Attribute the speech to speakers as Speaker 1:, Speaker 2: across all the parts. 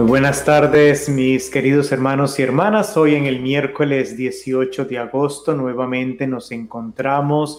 Speaker 1: Muy buenas tardes, mis queridos hermanos y hermanas. Hoy en el miércoles 18 de agosto nuevamente nos encontramos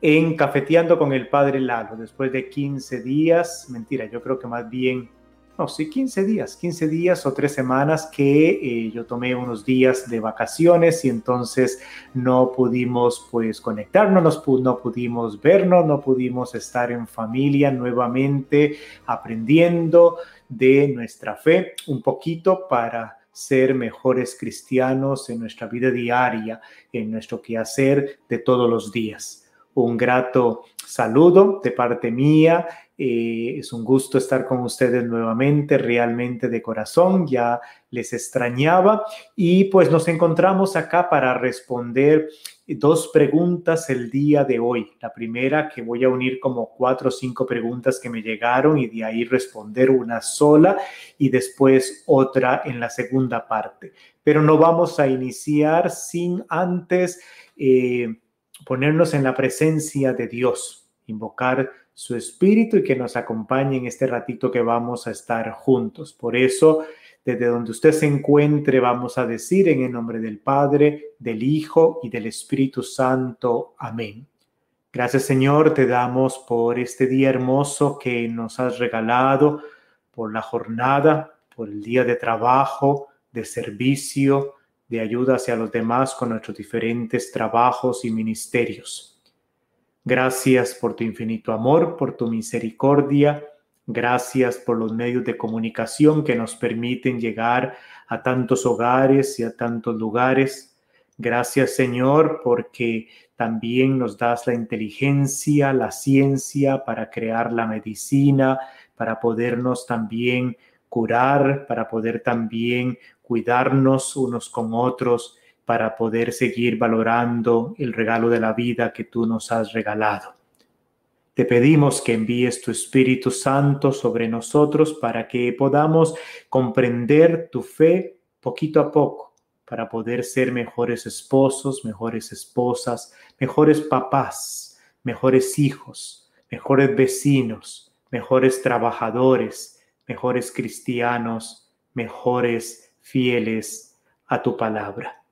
Speaker 1: en Cafeteando con el Padre Lalo. Después de 15 días, mentira, yo creo que más bien, no, sí, 15 días, 15 días o tres semanas que eh, yo tomé unos días de vacaciones y entonces no pudimos pues conectarnos, no, no pudimos vernos, no pudimos estar en familia nuevamente aprendiendo de nuestra fe un poquito para ser mejores cristianos en nuestra vida diaria, en nuestro quehacer de todos los días. Un grato saludo de parte mía. Eh, es un gusto estar con ustedes nuevamente, realmente de corazón. Ya les extrañaba y pues nos encontramos acá para responder dos preguntas el día de hoy. La primera que voy a unir como cuatro o cinco preguntas que me llegaron y de ahí responder una sola y después otra en la segunda parte. Pero no vamos a iniciar sin antes eh, ponernos en la presencia de Dios, invocar su espíritu y que nos acompañe en este ratito que vamos a estar juntos. Por eso desde donde usted se encuentre, vamos a decir en el nombre del Padre, del Hijo y del Espíritu Santo. Amén. Gracias Señor, te damos por este día hermoso que nos has regalado, por la jornada, por el día de trabajo, de servicio, de ayuda hacia los demás con nuestros diferentes trabajos y ministerios. Gracias por tu infinito amor, por tu misericordia Gracias por los medios de comunicación que nos permiten llegar a tantos hogares y a tantos lugares. Gracias Señor porque también nos das la inteligencia, la ciencia para crear la medicina, para podernos también curar, para poder también cuidarnos unos con otros, para poder seguir valorando el regalo de la vida que tú nos has regalado. Te pedimos que envíes tu Espíritu Santo sobre nosotros para que podamos comprender tu fe poquito a poco, para poder ser mejores esposos, mejores esposas, mejores papás, mejores hijos, mejores vecinos, mejores trabajadores, mejores cristianos, mejores fieles a tu palabra.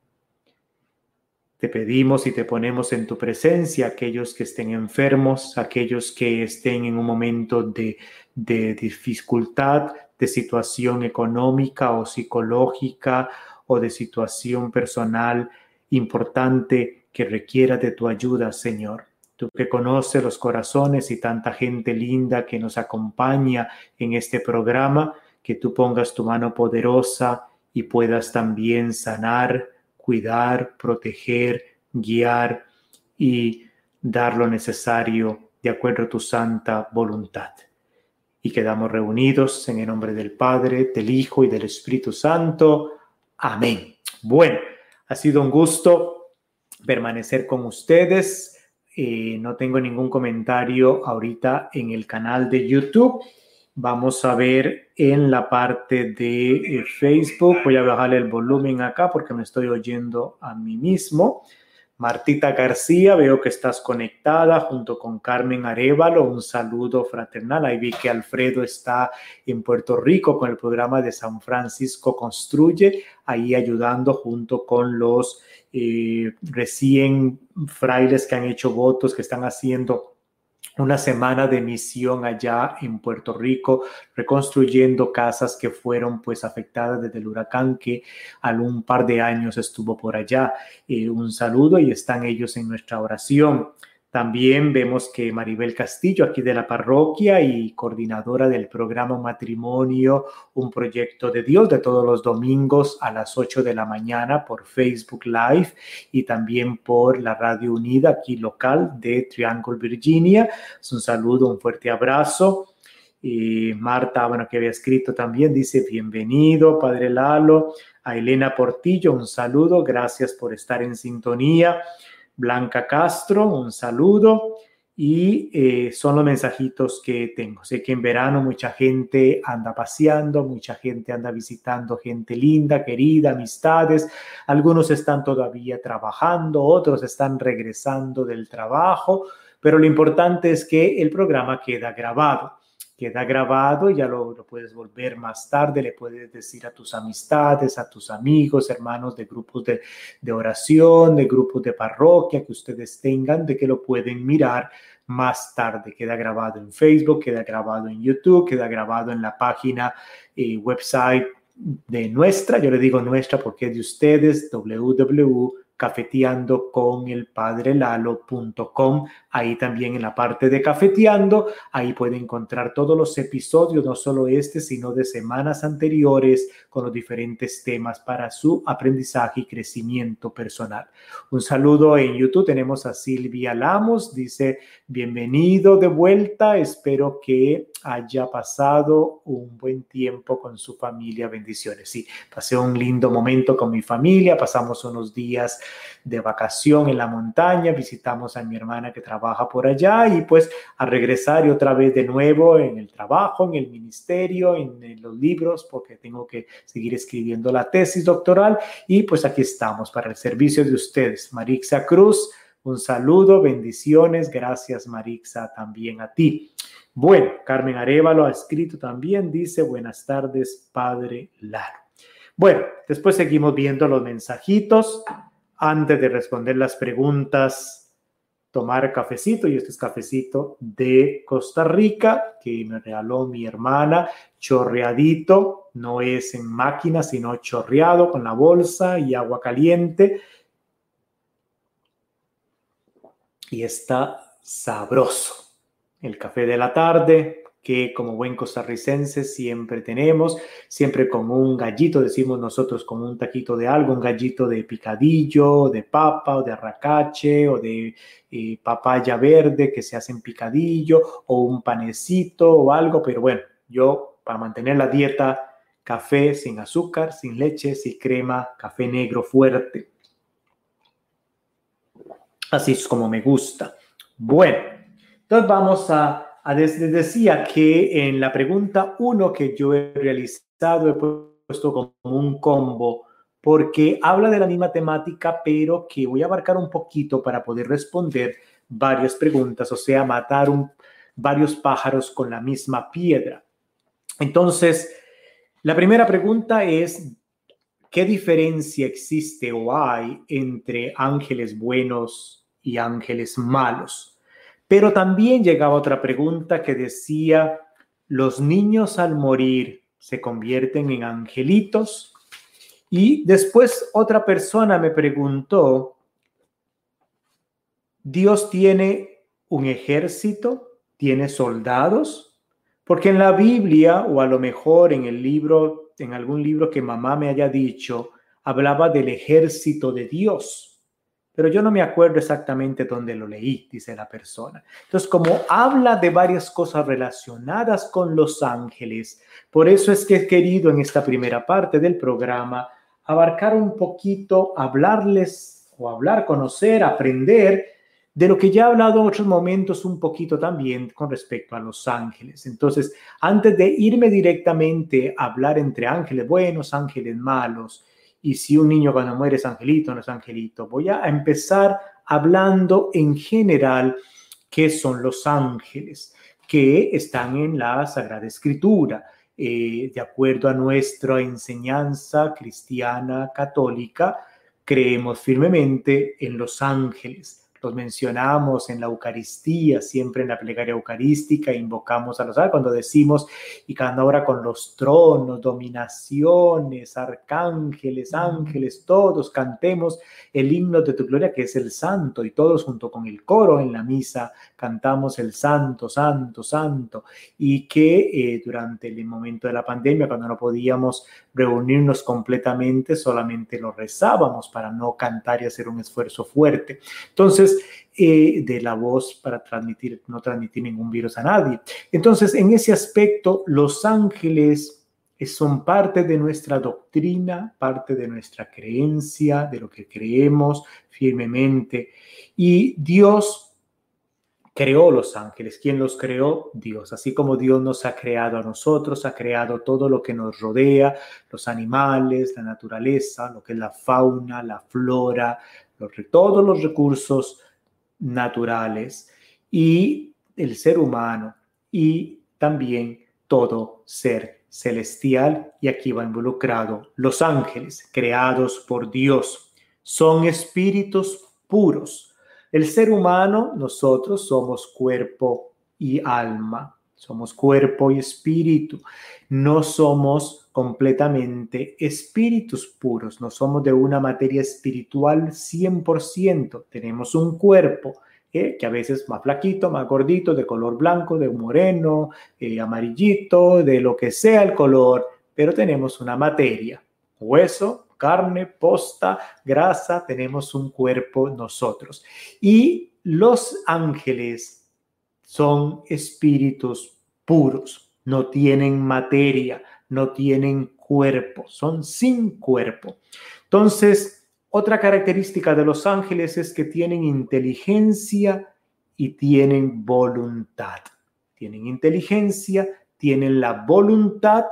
Speaker 1: Te pedimos y te ponemos en tu presencia aquellos que estén enfermos, aquellos que estén en un momento de, dificultad, de situación económica o psicológica o de situación personal importante que requiera de tu ayuda, Señor. Tú que conoces los corazones y tanta gente linda que nos acompaña en este programa, que tú pongas tu mano poderosa y puedas también sanar, cuidar, proteger, guiar y dar lo necesario de acuerdo a tu santa voluntad. Y quedamos reunidos en el nombre del Padre, del Hijo y del Espíritu Santo. Amén. Bueno, ha sido un gusto permanecer con ustedes. Eh, no tengo ningún comentario ahorita en el canal de YouTube Vamos a ver en la parte de eh, Facebook. Voy a bajar el volumen acá porque me estoy oyendo a mí mismo. Martita García, veo que estás conectada junto con Carmen Arevalo. Un saludo fraternal. Ahí vi que Alfredo está en Puerto Rico con el programa de San Francisco Construye, ahí ayudando junto con los eh, recién frailes que han hecho votos, que están haciendo una semana de misión allá en Puerto Rico, reconstruyendo casas que fueron pues afectadas desde el huracán que algún par de años estuvo por allá. Eh, un saludo y están ellos en nuestra oración. También vemos que Maribel Castillo, aquí de la parroquia y coordinadora del programa Matrimonio, un proyecto de Dios de todos los domingos a las 8 de la mañana por Facebook Live y también por la Radio Unida aquí local de Triangle, Virginia. Es un saludo, un fuerte abrazo. Y Marta, bueno, que había escrito también, dice, bienvenido, Padre Lalo. A Elena Portillo, un saludo, gracias por estar en sintonía. Blanca Castro, un saludo. Y eh, son los mensajitos que tengo. Sé que en verano mucha gente anda paseando, mucha gente anda visitando gente linda, querida, amistades. Algunos están todavía trabajando, otros están regresando del trabajo, pero lo importante es que el programa queda grabado queda grabado y ya lo, puedes volver más tarde, le puedes decir a tus amistades, a tus amigos, hermanos de grupos de, de oración, de grupos de parroquia que ustedes tengan, de que lo pueden mirar más tarde. Queda grabado en Facebook, queda grabado en YouTube, queda grabado en la página y eh, website de nuestra, yo le digo nuestra porque es de ustedes, www cafeteando con el padre Lalo.com. Ahí también en la parte de cafeteando, ahí puede encontrar todos los episodios, no solo este, sino de semanas anteriores con los diferentes temas para su aprendizaje y crecimiento personal. Un saludo en YouTube. Tenemos a Silvia Lamos, dice, bienvenido de vuelta. Espero que haya pasado un buen tiempo con su familia. Bendiciones. Sí, pasé un lindo momento con mi familia. Pasamos unos días de vacación en la montaña, visitamos a mi hermana que trabaja por allá y pues a regresar y otra vez de nuevo en el trabajo, en el ministerio, en, los libros, porque tengo que seguir escribiendo la tesis doctoral y pues aquí estamos para el servicio de ustedes. Marixa Cruz, un saludo, bendiciones, gracias Marixa también a ti. Bueno, Carmen Arevalo ha escrito también, dice, buenas tardes, Padre Laro. Bueno, después seguimos viendo los mensajitos antes de responder las preguntas, tomar cafecito, y este es cafecito de Costa Rica que me regaló mi hermana, chorreadito, no es en máquina, sino chorreado con la bolsa y agua caliente. Y está sabroso. El café de la tarde, que como buen costarricense siempre tenemos, siempre con un gallito, decimos nosotros con un taquito de algo, un gallito de picadillo, de papa o de arracache o de eh, papaya verde que se hace en picadillo o un panecito o algo, pero bueno, yo para mantener la dieta, café sin azúcar, sin leche, sin crema, café negro fuerte. Así es como me gusta. Bueno, entonces vamos a desde decía que en la pregunta 1 que yo he realizado he puesto como un combo porque habla de la misma temática, pero que voy a abarcar un poquito para poder responder varias preguntas, o sea, matar varios pájaros con la misma piedra. Entonces, la primera pregunta es, ¿qué diferencia existe o hay entre ángeles buenos y ángeles malos? Pero también llegaba otra pregunta que decía, ¿los niños al morir se convierten en angelitos? Y después otra persona me preguntó, ¿Dios tiene un ejército? ¿Tiene soldados? Porque en la Biblia, o a lo mejor en el libro, en algún libro que mamá me haya dicho, hablaba del ejército de Dios pero yo no me acuerdo exactamente dónde lo leí, dice la persona. Entonces, como habla de varias cosas relacionadas con los ángeles, por eso es que he querido en esta primera parte del programa abarcar un poquito, hablarles o hablar, conocer, aprender de lo que ya he hablado en otros momentos un poquito también con respecto a los ángeles. Entonces, antes de irme directamente a hablar entre ángeles buenos, ángeles malos, y si un niño cuando muere es angelito, no es angelito. Voy a empezar hablando en general qué son los ángeles que están en la Sagrada Escritura. Eh, de acuerdo a nuestra enseñanza cristiana católica, creemos firmemente en los ángeles los mencionamos en la Eucaristía, siempre en la plegaria eucarística, invocamos a los ángeles cuando decimos, y cada hora con los tronos, dominaciones, arcángeles, ángeles, todos cantemos el himno de tu gloria, que es el santo, y todos junto con el coro en la misa cantamos el santo, santo, santo, y que eh, durante el momento de la pandemia, cuando no podíamos reunirnos completamente, solamente lo rezábamos para no cantar y hacer un esfuerzo fuerte. Entonces, eh, de la voz para transmitir, no transmitir ningún virus a nadie. Entonces, en ese aspecto, los ángeles son parte de nuestra doctrina, parte de nuestra creencia, de lo que creemos firmemente. Y Dios creó los ángeles. ¿Quién los creó? Dios. Así como Dios nos ha creado a nosotros, ha creado todo lo que nos rodea, los animales, la naturaleza, lo que es la fauna, la flora, todos los recursos naturales y el ser humano y también todo ser celestial y aquí va involucrado los ángeles creados por Dios. Son espíritus puros. El ser humano, nosotros somos cuerpo y alma. Somos cuerpo y espíritu. No somos completamente espíritus puros. No somos de una materia espiritual 100%. Tenemos un cuerpo que a veces más flaquito, más gordito, de color blanco, de moreno, eh, amarillito, de lo que sea el color, pero tenemos una materia, hueso, carne, posta, grasa, tenemos un cuerpo nosotros. Y los ángeles son espíritus puros, no tienen materia, no tienen cuerpo, son sin cuerpo. Entonces, otra característica de los ángeles es que tienen inteligencia y tienen voluntad. Tienen inteligencia, tienen la voluntad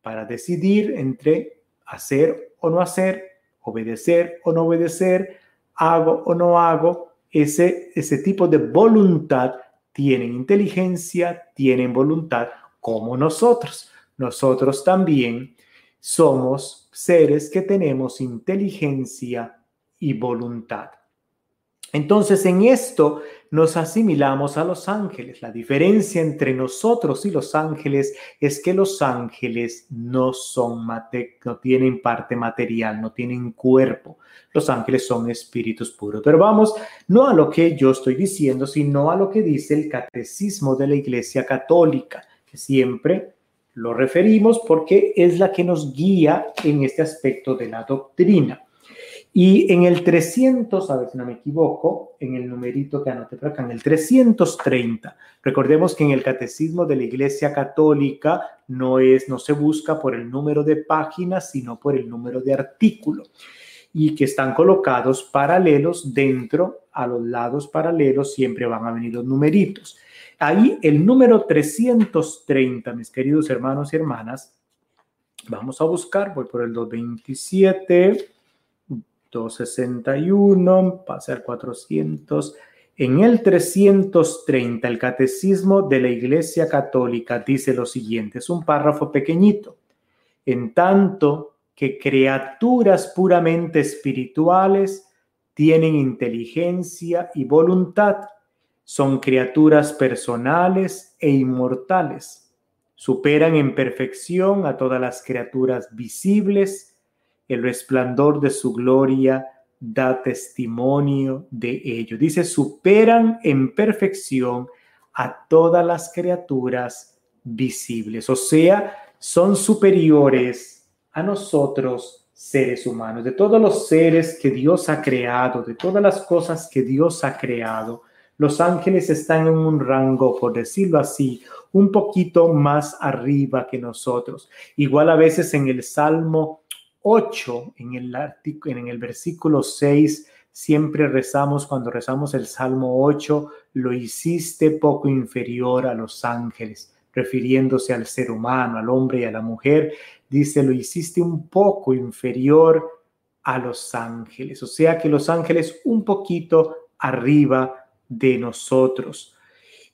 Speaker 1: para decidir entre hacer o no hacer, obedecer o no obedecer, hago o no hago. Ese, ese tipo de voluntad tienen inteligencia, tienen voluntad como nosotros. Nosotros también somos seres que tenemos inteligencia y voluntad. Entonces en esto nos asimilamos a los ángeles. La diferencia entre nosotros y los ángeles es que los ángeles no son no tienen parte material, no tienen cuerpo. Los ángeles son espíritus puros. Pero vamos no a lo que yo estoy diciendo, sino a lo que dice el catecismo de la Iglesia Católica, que siempre lo referimos porque es la que nos guía en este aspecto de la doctrina. Y en el 300, a ver si no me equivoco, en el numerito que anoté por acá, en el 330, recordemos que en el catecismo de la Iglesia Católica no es, no se busca por el número de páginas, sino por el número de artículo y que están colocados paralelos dentro, a los lados paralelos siempre van a venir los numeritos. Ahí el número 330, mis queridos hermanos y hermanas, vamos a buscar, voy por el 227, 261, pase al 400. En el 330, el Catecismo de la Iglesia Católica dice lo siguiente, es un párrafo pequeñito. En tanto que criaturas puramente espirituales tienen inteligencia y voluntad, son criaturas personales e inmortales. Superan en perfección a todas las criaturas visibles. El resplandor de su gloria da testimonio de ello. Dice, superan en perfección a todas las criaturas visibles. O sea, son superiores a nosotros seres humanos, de todos los seres que Dios ha creado, de todas las cosas que Dios ha creado los ángeles están en un rango, por decirlo así, un poquito más arriba que nosotros. Igual a veces en el Salmo 8, en el, en el versículo 6, siempre rezamos, cuando rezamos el Salmo 8, lo hiciste poco inferior a los ángeles, refiriéndose al ser humano, al hombre y a la mujer, dice, lo hiciste un poco inferior a los ángeles, o sea que los ángeles un poquito arriba de nosotros.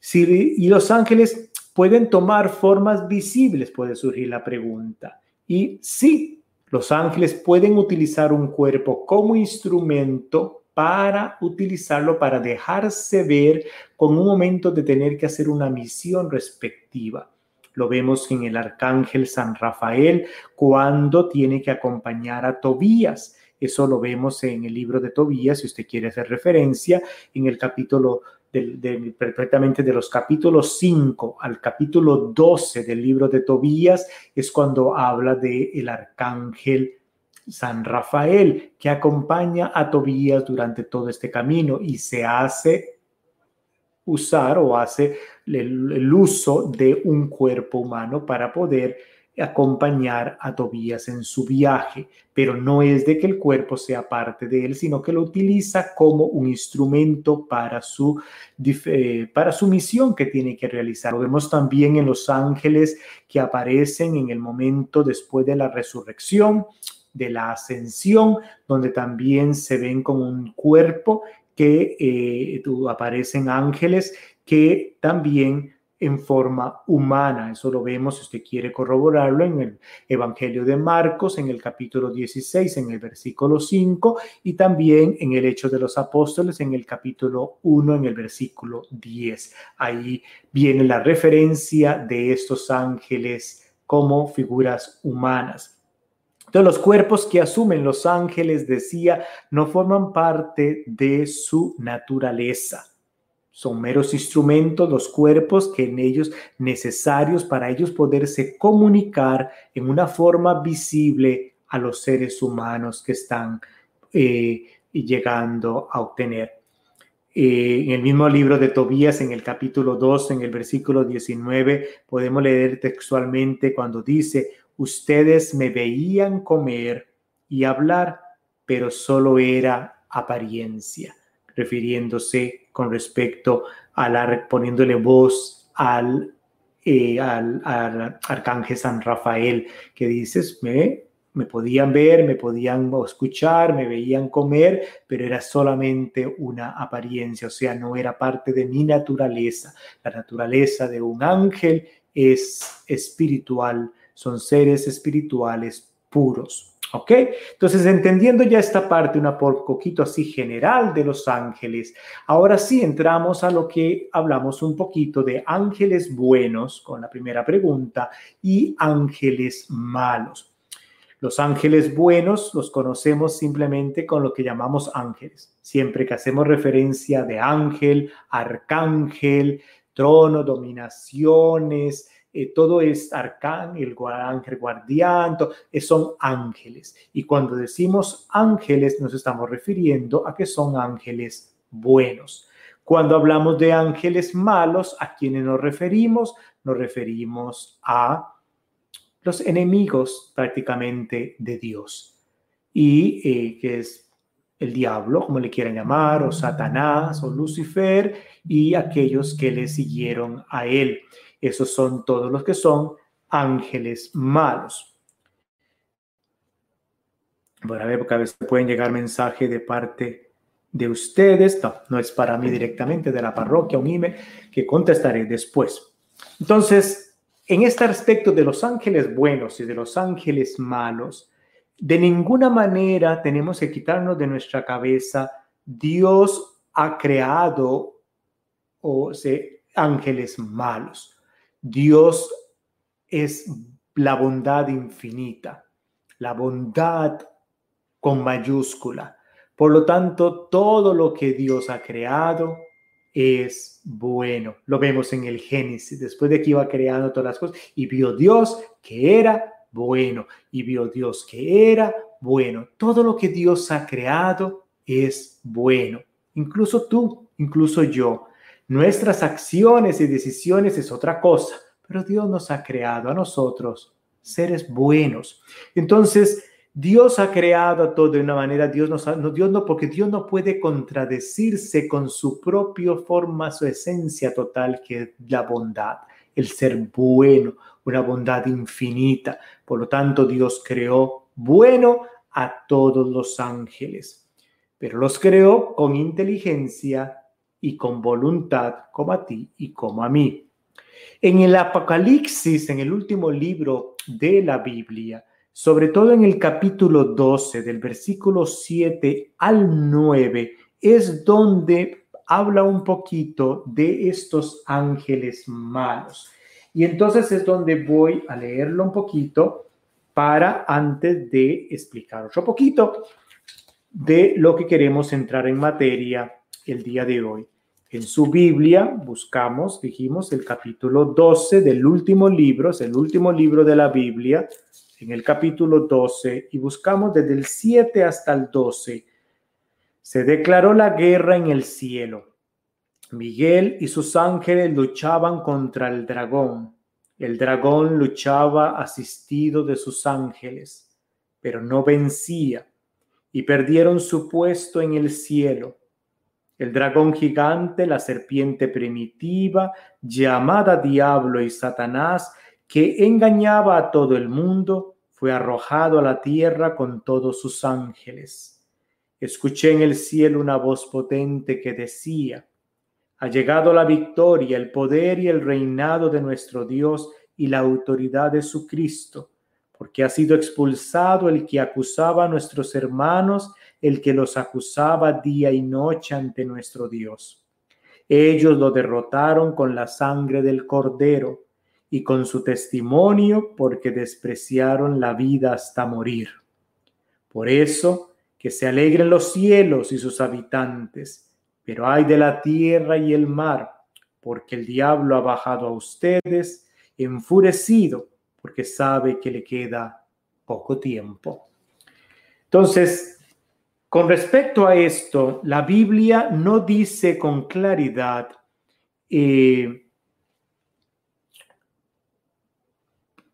Speaker 1: Si, y los ángeles pueden tomar formas visibles, puede surgir la pregunta. Y sí, los ángeles pueden utilizar un cuerpo como instrumento para utilizarlo, para dejarse ver con un momento de tener que hacer una misión respectiva. Lo vemos en el arcángel San Rafael cuando tiene que acompañar a Tobías eso lo vemos en el libro de Tobías, si usted quiere hacer referencia, en el capítulo de, perfectamente de los capítulos 5 al capítulo 12 del libro de Tobías, es cuando habla de el arcángel San Rafael, que acompaña a Tobías durante todo este camino y se hace usar o hace el uso de un cuerpo humano para poder acompañar a Tobías en su viaje, pero no es de que el cuerpo sea parte de él, sino que lo utiliza como un instrumento para su, eh, para su misión que tiene que realizar. Lo vemos también en los ángeles que aparecen en el momento después de la resurrección, de la ascensión, donde también se ven como un cuerpo que eh, aparecen ángeles que también en forma humana. Eso lo vemos, si usted quiere corroborarlo, en el Evangelio de Marcos, en el capítulo 16, en el versículo 5, y también en el Hecho de los Apóstoles, en el capítulo 1, en el versículo 10. Ahí viene la referencia de estos ángeles como figuras humanas. Entonces, los cuerpos que asumen los ángeles, decía, no forman parte de su naturaleza son meros instrumentos los cuerpos que en ellos necesarios para ellos poderse comunicar en una forma visible a los seres humanos que están eh, llegando a obtener. Eh, en el mismo libro de Tobías, en el capítulo 2, en el versículo 19, podemos leer textualmente cuando dice, ustedes me veían comer y hablar, pero solo era apariencia refiriéndose con respecto a la, poniéndole voz al, eh, al, arcángel San Rafael, que dices, me, me podían ver, me podían escuchar, me veían comer, pero era solamente una apariencia, o sea, no era parte de mi naturaleza. La naturaleza de un ángel es espiritual, son seres espirituales puros. ¿Ok? Entonces, entendiendo ya esta parte, una poquito así general de los ángeles, ahora sí entramos a lo que hablamos un poquito de ángeles buenos con la primera pregunta y ángeles malos. Los ángeles buenos los conocemos simplemente con lo que llamamos ángeles. Siempre que hacemos referencia de ángel, arcángel, trono, dominaciones, eh, todo es arcán, el ángel guardián, eh, son ángeles. Y cuando decimos ángeles nos estamos refiriendo a que son ángeles buenos. Cuando hablamos de ángeles malos, ¿a quienes nos referimos? Nos referimos a los enemigos prácticamente de Dios. Y eh, que es el diablo, como le quieran llamar, o Satanás, o Lucifer, y aquellos que le siguieron a él. Esos son todos los que son ángeles malos. Bueno, a ver, porque a veces pueden llegar mensajes de parte de ustedes. No, no es para mí directamente, de la parroquia, un email que contestaré después. Entonces, en este aspecto de los ángeles buenos y de los ángeles malos, de ninguna manera tenemos que quitarnos de nuestra cabeza, Dios ha creado o se, ángeles malos. Dios es la bondad infinita, la bondad con mayúscula. Por lo tanto, todo lo que Dios ha creado es bueno. Lo vemos en el Génesis, después de que iba creando todas las cosas, y vio Dios que era bueno, y vio Dios que era bueno. Todo lo que Dios ha creado es bueno. Incluso tú, incluso yo. Nuestras acciones y decisiones es otra cosa, pero Dios nos ha creado a nosotros seres buenos. Entonces, Dios ha creado todo de una manera, Dios, no, Dios no, porque Dios no puede contradecirse con su propia forma, su esencia total, que es la bondad, el ser bueno, una bondad infinita. Por lo tanto, Dios creó bueno a todos los ángeles, pero los creó con inteligencia y con voluntad como a ti y como a mí. En el Apocalipsis, en el último libro de la Biblia, sobre todo en el capítulo 12, del versículo 7 al 9, es donde habla un poquito de estos ángeles malos. Y entonces es donde voy a leerlo un poquito para antes de explicar otro poquito de lo que queremos entrar en materia el día de hoy. En su Biblia buscamos, dijimos, el capítulo 12 del último libro, es el último libro de la Biblia, en el capítulo 12, y buscamos desde el 7 hasta el 12. Se declaró la guerra en el cielo. Miguel y sus ángeles luchaban contra el dragón. El dragón luchaba asistido de sus ángeles, pero no vencía, y perdieron su puesto en el cielo el dragón gigante, la serpiente primitiva, llamada Diablo y Satanás, que engañaba a todo el mundo, fue arrojado a la tierra con todos sus ángeles. Escuché en el cielo una voz potente que decía, Ha llegado la victoria, el poder y el reinado de nuestro Dios y la autoridad de su Cristo, porque ha sido expulsado el que acusaba a nuestros hermanos, el que los acusaba día y noche ante nuestro Dios. Ellos lo derrotaron con la sangre del cordero y con su testimonio porque despreciaron la vida hasta morir. Por eso, que se alegren los cielos y sus habitantes pero hay de la tierra y el mar, porque el diablo ha bajado a ustedes enfurecido, porque sabe que le queda poco tiempo. Entonces, con respecto a esto, la Biblia no dice con claridad eh,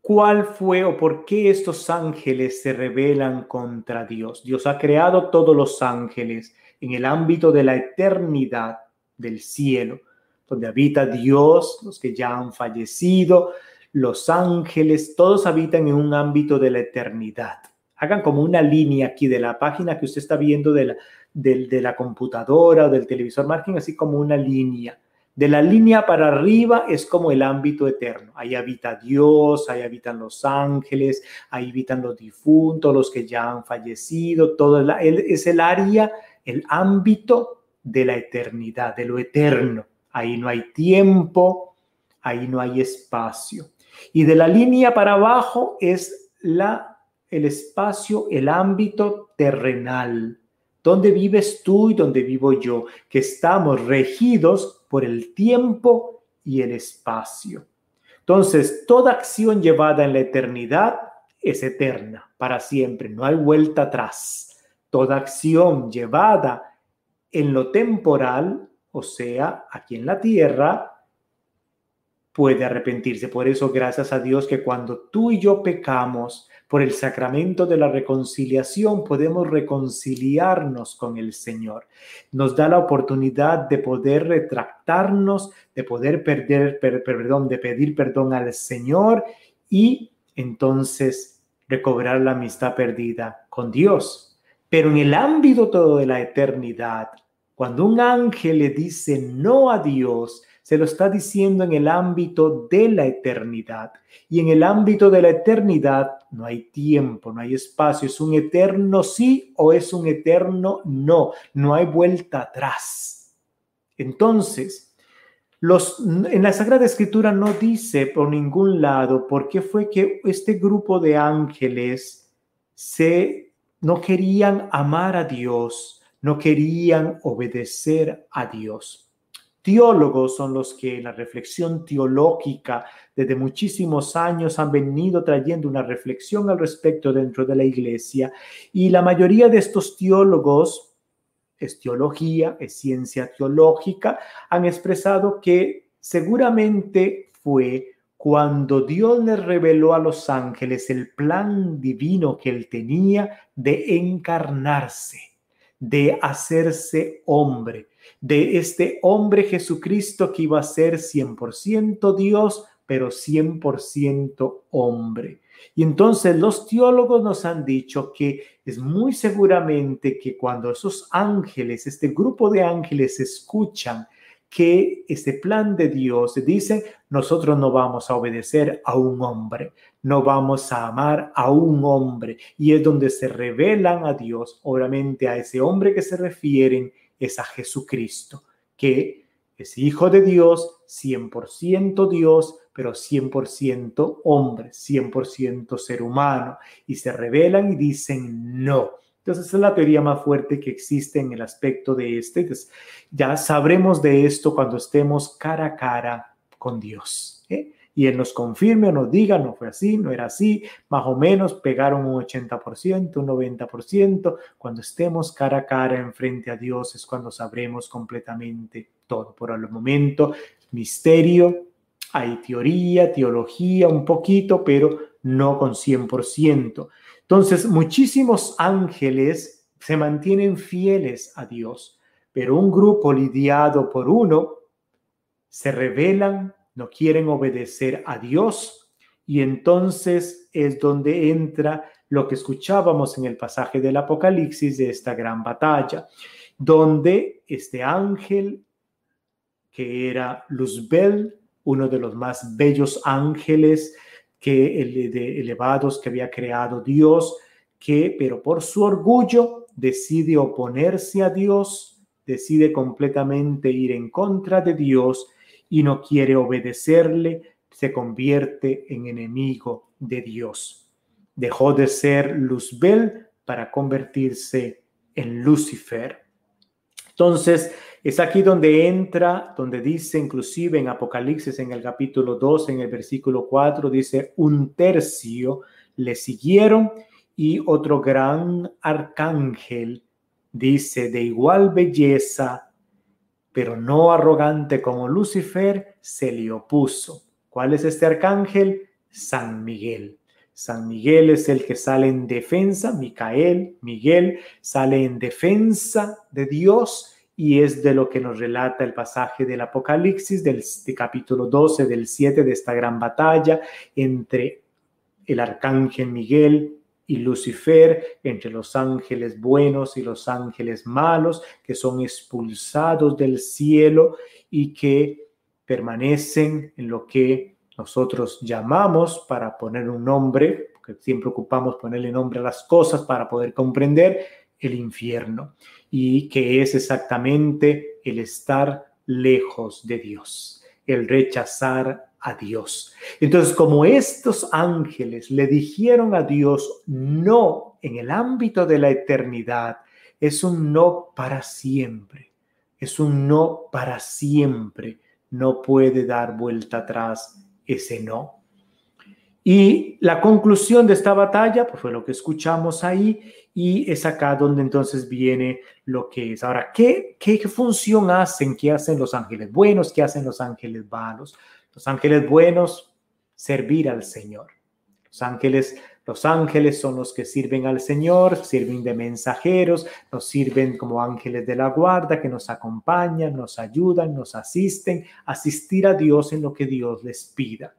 Speaker 1: cuál fue o por qué estos ángeles se rebelan contra Dios. Dios ha creado todos los ángeles en el ámbito de la eternidad del cielo, donde habita Dios, los que ya han fallecido, los ángeles, todos habitan en un ámbito de la eternidad. Hagan como una línea aquí de la página que usted está viendo de la, de, la computadora o del televisor, marquen así como una línea. De la línea para arriba es como el ámbito eterno. Ahí habita Dios, ahí habitan los ángeles, ahí habitan los difuntos, los que ya han fallecido, todo es el área el ámbito de la eternidad, de lo eterno. Ahí no hay tiempo, ahí no hay espacio. Y de la línea para abajo es la, el espacio, el ámbito terrenal, donde vives tú y donde vivo yo, que estamos regidos por el tiempo y el espacio. Entonces, toda acción llevada en la eternidad es eterna, para siempre, no hay vuelta atrás. Toda acción llevada en lo temporal, o sea, aquí en la tierra, puede arrepentirse. Por eso, gracias a Dios que cuando tú y yo pecamos por el sacramento de la reconciliación, podemos reconciliarnos con el Señor. Nos da la oportunidad de poder retractarnos, de poder perder, perdón, de pedir perdón al Señor y entonces recobrar la amistad perdida con Dios. Pero en el ámbito todo de la eternidad, cuando un ángel le dice no a Dios, se lo está diciendo en el ámbito de la eternidad. Y en el ámbito de la eternidad no hay tiempo, no hay espacio, es un eterno sí o es un eterno no, no hay vuelta atrás. Entonces, en la Sagrada Escritura no dice por ningún lado por qué fue que este grupo de ángeles se no querían amar a Dios, no querían obedecer a Dios. Teólogos son los que en la reflexión teológica desde muchísimos años han venido trayendo una reflexión al respecto dentro de la iglesia y la mayoría de estos teólogos, es teología, es ciencia teológica, han expresado que seguramente fue cuando Dios le reveló a los ángeles el plan divino que él tenía de encarnarse, de hacerse hombre, de este hombre Jesucristo que iba a ser 100% Dios, pero 100% hombre. Y entonces los teólogos nos han dicho que es muy seguramente que cuando esos ángeles, este grupo de ángeles escuchan que ese plan de Dios dice, nosotros no vamos a obedecer a un hombre, no vamos a amar a un hombre. Y es donde se revelan a Dios, obviamente a ese hombre que se refieren es a Jesucristo, que es hijo de Dios, 100% Dios, pero 100% hombre, 100% ser humano. Y se revelan y dicen no. Entonces, esa es la teoría más fuerte que existe en el aspecto de este. ya sabremos de esto cuando estemos cara a cara con Dios. ¿eh? Y Él nos confirme o nos diga, no fue así, no era así, más o menos pegaron un 80%, un 90%. Cuando estemos cara a cara enfrente a Dios es cuando sabremos completamente todo. Por el momento, misterio, hay teoría, teología, un poquito, pero no con 100%. Entonces, muchísimos ángeles se mantienen fieles a Dios, pero un grupo lidiado por uno se rebelan, no quieren obedecer a Dios y entonces es donde entra lo que escuchábamos en el pasaje del Apocalipsis de esta gran batalla, donde este ángel que era Luzbel, uno de los más bellos ángeles que elevados que había creado Dios, que pero por su orgullo decide oponerse a Dios, decide completamente ir en contra de Dios y no quiere obedecerle, se convierte en enemigo de Dios. Dejó de ser Luzbel para convertirse en Lucifer. Entonces, es aquí donde entra, donde dice inclusive en Apocalipsis en el capítulo 2, en el versículo 4, dice, un tercio le siguieron y otro gran arcángel, dice, de igual belleza, pero no arrogante como Lucifer, se le opuso. ¿Cuál es este arcángel? San Miguel. San Miguel es el que sale en defensa, Micael, Miguel, sale en defensa de Dios y es de lo que nos relata el pasaje del Apocalipsis del capítulo 12 del 7 de esta gran batalla entre el arcángel Miguel y Lucifer, entre los ángeles buenos y los ángeles malos, que son expulsados del cielo y que permanecen en lo que nosotros llamamos, para poner un nombre, porque siempre ocupamos ponerle nombre a las cosas para poder comprender, el infierno, y que es exactamente el estar lejos de Dios, el rechazar a Dios. Entonces, como estos ángeles le dijeron a Dios no en el ámbito de la eternidad, es un no para siempre, es un no para siempre, no puede dar vuelta atrás ese no. Y la conclusión de esta batalla, pues fue lo que escuchamos ahí, y es acá donde entonces viene lo que es. Ahora, ¿qué, qué función hacen? ¿Qué hacen los ángeles buenos? ¿Qué hacen los ángeles malos? Los ángeles buenos, servir al Señor. Los ángeles, los ángeles son los que sirven al Señor, sirven de mensajeros, nos sirven como ángeles de la guarda que nos acompañan, nos ayudan, nos asisten, asistir a Dios en lo que Dios les pida.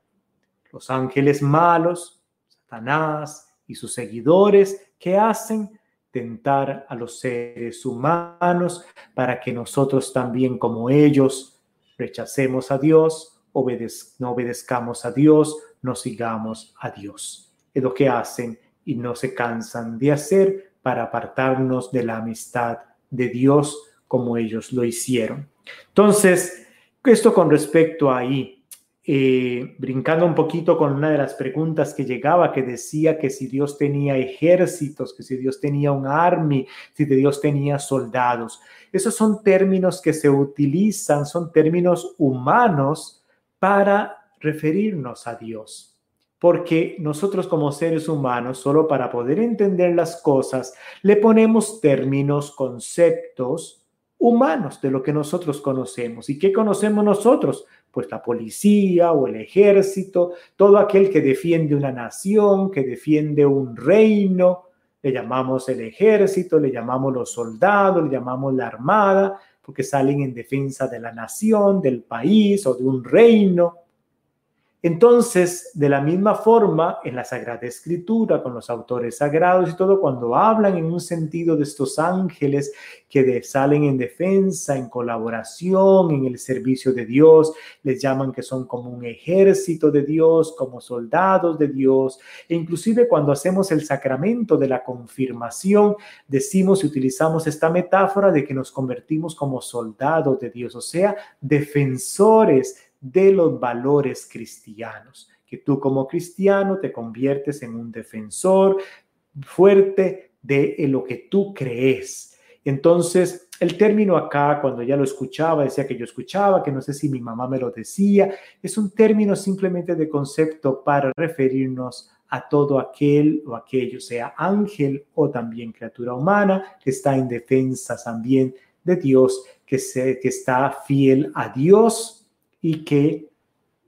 Speaker 1: Los ángeles malos, Satanás y sus seguidores, ¿qué hacen? Tentar a los seres humanos para que nosotros también como ellos rechacemos a Dios, no obedezcamos a Dios, no sigamos a Dios. Es lo que hacen y no se cansan de hacer para apartarnos de la amistad de Dios como ellos lo hicieron. Entonces, esto con respecto a ahí, eh, brincando un poquito con una de las preguntas que llegaba, que decía que si Dios tenía ejércitos, que si Dios tenía un army, si Dios tenía soldados. Esos son términos que se utilizan, son términos humanos para referirnos a Dios. Porque nosotros como seres humanos, solo para poder entender las cosas, le ponemos términos, conceptos humanos de lo que nosotros conocemos. ¿Y qué conocemos nosotros? Pues la policía o el ejército, todo aquel que defiende una nación, que defiende un reino, le llamamos el ejército, le llamamos los soldados, le llamamos la armada, porque salen en defensa de la nación, del país o de un reino. Entonces, de la misma forma, en la Sagrada Escritura, con los autores sagrados y todo, cuando hablan en un sentido de estos ángeles que salen en defensa, en colaboración, en el servicio de Dios, les llaman que son como un ejército de Dios, como soldados de Dios. E inclusive cuando hacemos el sacramento de la confirmación, decimos y utilizamos esta metáfora de que nos convertimos como soldados de Dios, o sea, defensores de los valores cristianos, que tú como cristiano te conviertes en un defensor fuerte de lo que tú crees. Entonces, el término acá, cuando ya lo escuchaba, decía que yo escuchaba, que no sé si mi mamá me lo decía, es un término simplemente de concepto para referirnos a todo aquel o aquello, sea ángel o también criatura humana, que está en defensa también de Dios, que, se, que está fiel a Dios y que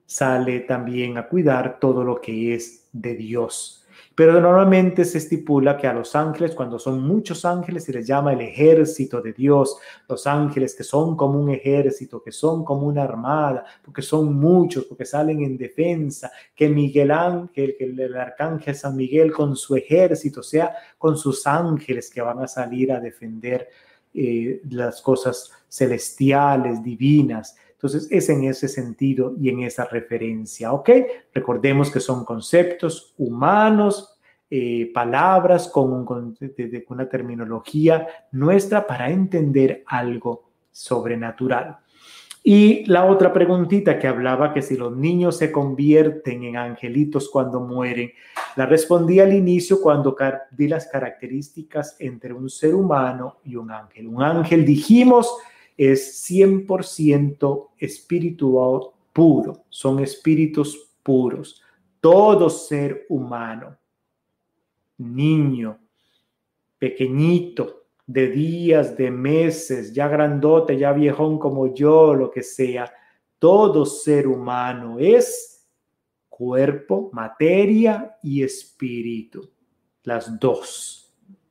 Speaker 1: sale también a cuidar todo lo que es de Dios. Pero normalmente se estipula que a los ángeles, cuando son muchos ángeles, se les llama el ejército de Dios. Los ángeles que son como un ejército, que son como una armada, porque son muchos, porque salen en defensa. Que Miguel Ángel, que el arcángel San Miguel con su ejército, sea, con sus ángeles que van a salir a defender eh, las cosas celestiales, divinas. Entonces es en ese sentido y en esa referencia, ¿ok? Recordemos que son conceptos humanos, eh, palabras con, una terminología nuestra para entender algo sobrenatural. Y la otra preguntita que hablaba que si los niños se convierten en angelitos cuando mueren, la respondí al inicio cuando di las características entre un ser humano y un ángel. Un ángel, dijimos, es 100% espiritual puro, son espíritus puros. Todo ser humano, niño, pequeñito, de días, de meses, ya grandote, ya viejón como yo, lo que sea. Todo ser humano es cuerpo, materia y espíritu. Las dos.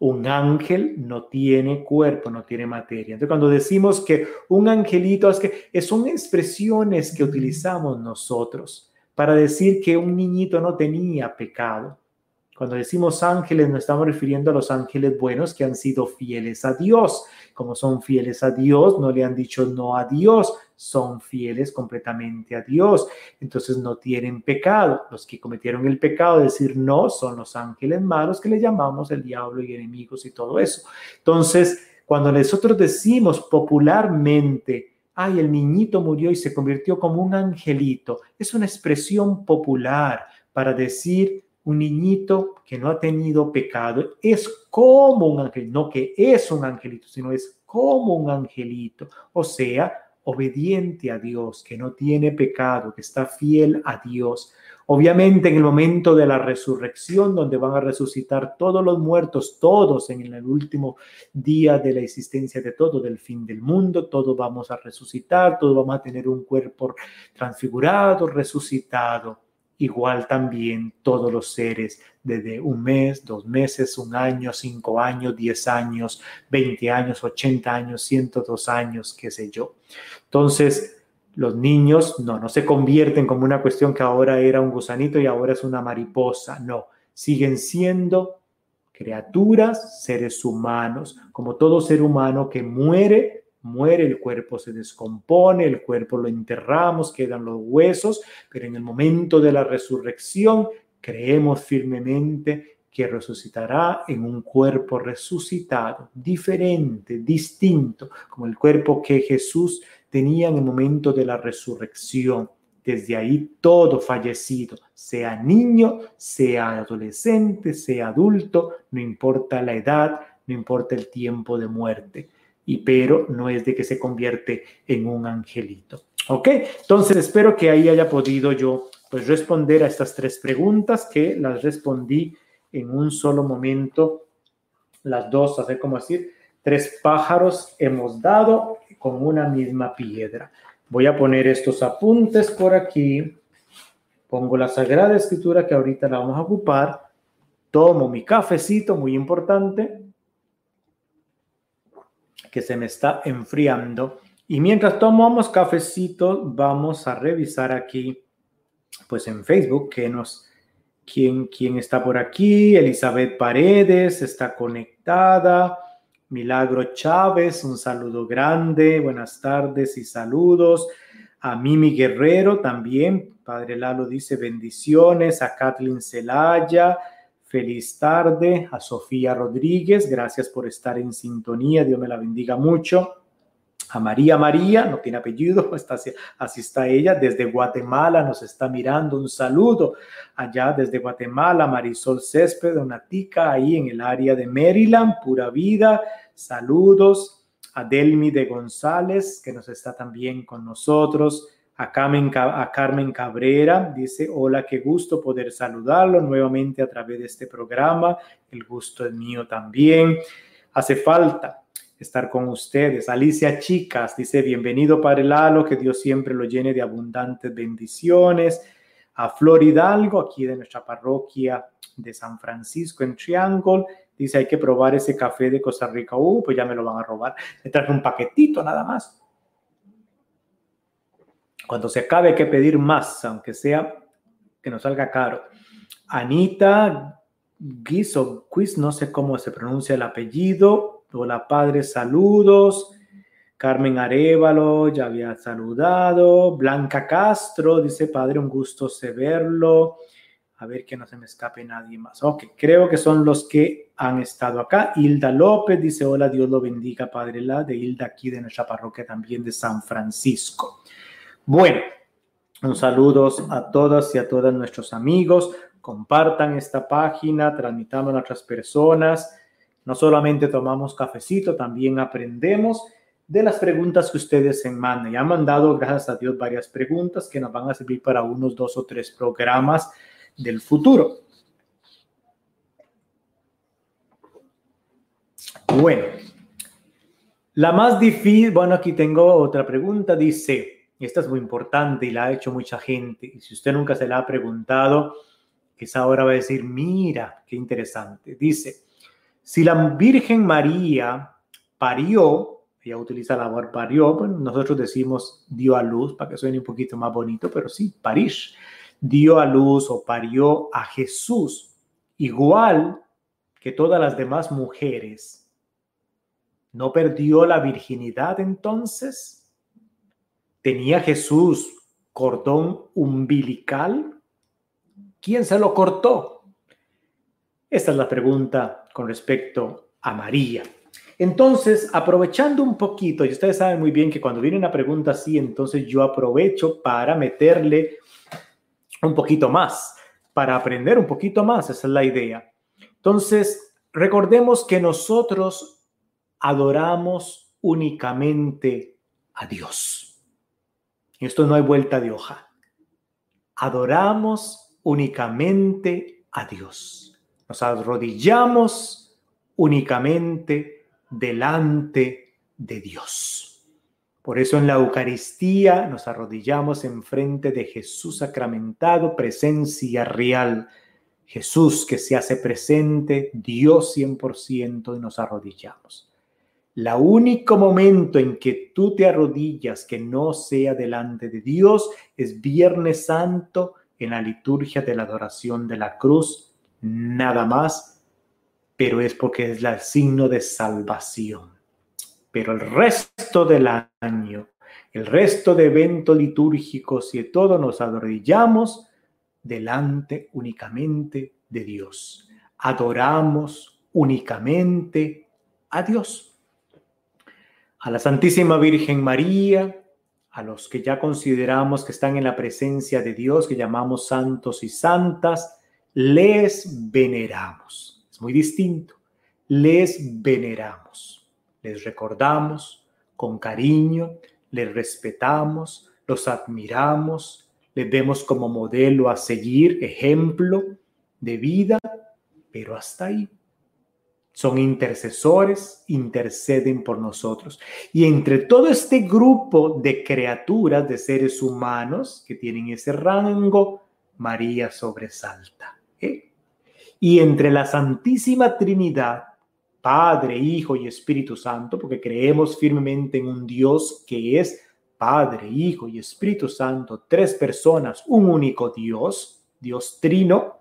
Speaker 1: Un ángel no tiene cuerpo, no tiene materia. Entonces, cuando decimos que un angelito es que son expresiones que utilizamos nosotros para decir que un niñito no tenía pecado. Cuando decimos ángeles, nos estamos refiriendo a los ángeles buenos que han sido fieles a Dios. Como son fieles a Dios, no le han dicho no a Dios, son fieles completamente a Dios. Entonces no tienen pecado. Los que cometieron el pecado de decir no son los ángeles malos que le llamamos el diablo y enemigos y todo eso. Entonces, cuando nosotros decimos popularmente, ay, el niñito murió y se convirtió como un angelito, es una expresión popular para decir un niñito que no ha tenido pecado es como un ángel, no que es un angelito, sino es como un angelito, o sea, obediente a Dios, que no tiene pecado, que está fiel a Dios. Obviamente en el momento de la resurrección, donde van a resucitar todos los muertos, todos en el último día de la existencia de todo, del fin del mundo, todos vamos a resucitar, todos vamos a tener un cuerpo transfigurado, resucitado igual también todos los seres desde un mes, dos meses, un año, cinco años, diez años, veinte años, ochenta años, ciento dos años, qué sé yo. Entonces, los niños no, no se convierten como una cuestión que ahora era un gusanito y ahora es una mariposa, no, siguen siendo criaturas, seres humanos, como todo ser humano que muere muere, el cuerpo se descompone, el cuerpo lo enterramos, quedan los huesos, pero en el momento de la resurrección creemos firmemente que resucitará en un cuerpo resucitado, diferente, distinto, como el cuerpo que Jesús tenía en el momento de la resurrección. Desde ahí todo fallecido, sea niño, sea adolescente, sea adulto, no importa la edad, no importa el tiempo de muerte y pero no es de que se convierte en un angelito. ¿Ok? Entonces espero que ahí haya podido yo pues responder a estas tres preguntas que las respondí en un solo momento, las dos, hacer como decir, tres pájaros hemos dado con una misma piedra. Voy a poner estos apuntes por aquí. Pongo la Sagrada Escritura que ahorita la vamos a ocupar. Tomo mi cafecito, muy importante que se me está enfriando. Y mientras tomamos cafecito, vamos a revisar aquí, pues en Facebook, que nos, quién, quién está por aquí. Elizabeth Paredes está conectada. Milagro Chávez, un saludo grande. Buenas tardes y saludos. A Mimi Guerrero también. Padre Lalo dice bendiciones. A Kathleen Celaya. Feliz tarde a Sofía Rodríguez, gracias por estar en sintonía, Dios me la bendiga mucho. A María María, no tiene apellido, así está ella, desde Guatemala nos está mirando, un saludo allá desde Guatemala, Marisol Césped, una tica ahí en el área de Maryland, pura vida, saludos. A Delmi de González, que nos está también con nosotros a Carmen, Cabrera, dice, hola, qué gusto poder saludarlo nuevamente a través de este programa, el gusto es mío también. Hace falta estar con ustedes. Alicia Chicas dice, bienvenido para el halo, que Dios siempre lo llene de abundantes bendiciones. A Flor Hidalgo, aquí de nuestra parroquia de San Francisco en Triangle, dice, hay que probar ese café de Costa Rica. Uh, pues ya me lo van a robar. Le traje un paquetito nada más. Cuando se acabe hay que pedir más, aunque sea que nos salga caro. Anita Guizo, Quiz, no sé cómo se pronuncia el apellido. Hola padre, saludos. Carmen Arevalo, ya había saludado. Blanca Castro dice, padre, un gusto verlo. A ver que no se me escape nadie más. Ok, creo que son los que han estado acá. Hilda López dice, hola, Dios lo bendiga, Padre La, de Hilda aquí de nuestra parroquia también de San Francisco. Bueno, un saludos a todas y a todos nuestros amigos. Compartan esta página, transmitamos a otras personas. No solamente tomamos cafecito, también aprendemos de las preguntas que ustedes se mandan. Y han mandado, gracias a Dios, varias preguntas que nos van a servir para unos dos o tres programas del futuro. Bueno, la más difícil, bueno, aquí tengo otra pregunta, dice, esta es muy importante y la ha hecho mucha gente, y si usted nunca se la ha preguntado, quizá ahora va a decir, mira, qué interesante. Dice, si la Virgen María parió, ella utiliza la palabra parió, nosotros decimos dio a luz para que suene un poquito más bonito, pero sí, París dio a luz o parió a Jesús, igual que todas las demás mujeres, ¿no perdió la virginidad entonces? ¿Tenía Jesús cordón umbilical? ¿Quién se lo cortó? Esta es la pregunta con respecto a María. Entonces, aprovechando un poquito, y ustedes saben muy bien que cuando viene una pregunta así, entonces yo aprovecho para meterle un poquito más, para aprender un poquito más, esa es la idea. Entonces, recordemos que nosotros adoramos únicamente a Dios. Esto no hay vuelta de hoja. Adoramos únicamente a Dios. Nos arrodillamos únicamente delante de Dios. Por eso en la Eucaristía nos arrodillamos en frente de Jesús sacramentado, presencia real. Jesús que se hace presente, Dios 100% y nos arrodillamos. La único momento en que tú te arrodillas que no sea delante de Dios es Viernes Santo en la liturgia de la adoración de la cruz, nada más, pero es porque es el signo de salvación pero el resto del año, el resto de eventos litúrgicos y todo nos arrodillamos delante únicamente de Dios. Adoramos únicamente a Dios. A la Santísima Virgen María, a los que ya consideramos que están en la presencia de Dios, que llamamos santos y santas, les veneramos. Es muy distinto. Les veneramos les recordamos con cariño, les respetamos, los admiramos, les vemos como modelo a seguir, ejemplo de vida, pero hasta ahí. Son intercesores, interceden por nosotros. Y entre todo este grupo de criaturas, de seres humanos que tienen ese rango, María sobresalta. ¿eh? Y entre la Santísima Trinidad Padre, Hijo y Espíritu Santo, porque creemos firmemente en un Dios que es Padre, Hijo y Espíritu Santo, tres personas, un único Dios, Dios trino,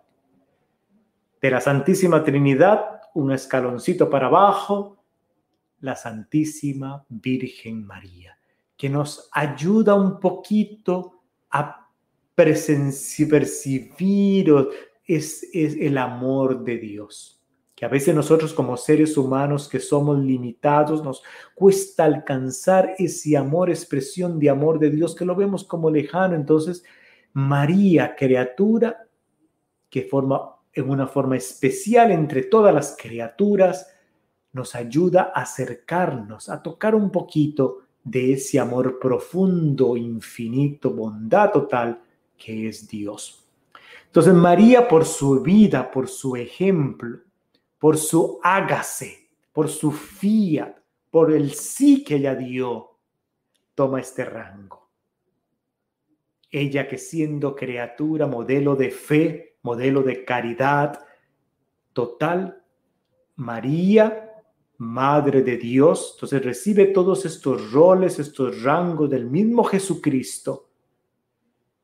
Speaker 1: de la Santísima Trinidad, un escaloncito para abajo, la Santísima Virgen María, que nos ayuda un poquito a percibir es, es el amor de Dios que a veces nosotros como seres humanos que somos limitados nos cuesta alcanzar ese amor, expresión de amor de Dios que lo vemos como lejano. Entonces, María, criatura que forma en una forma especial entre todas las criaturas, nos ayuda a acercarnos, a tocar un poquito de ese amor profundo, infinito, bondad total que es Dios. Entonces María por su vida, por su ejemplo, por su hágase, por su fiat, por el sí que ella dio, toma este rango. Ella que siendo criatura, modelo de fe, modelo de caridad total, María, Madre de Dios, entonces recibe todos estos roles, estos rangos del mismo Jesucristo.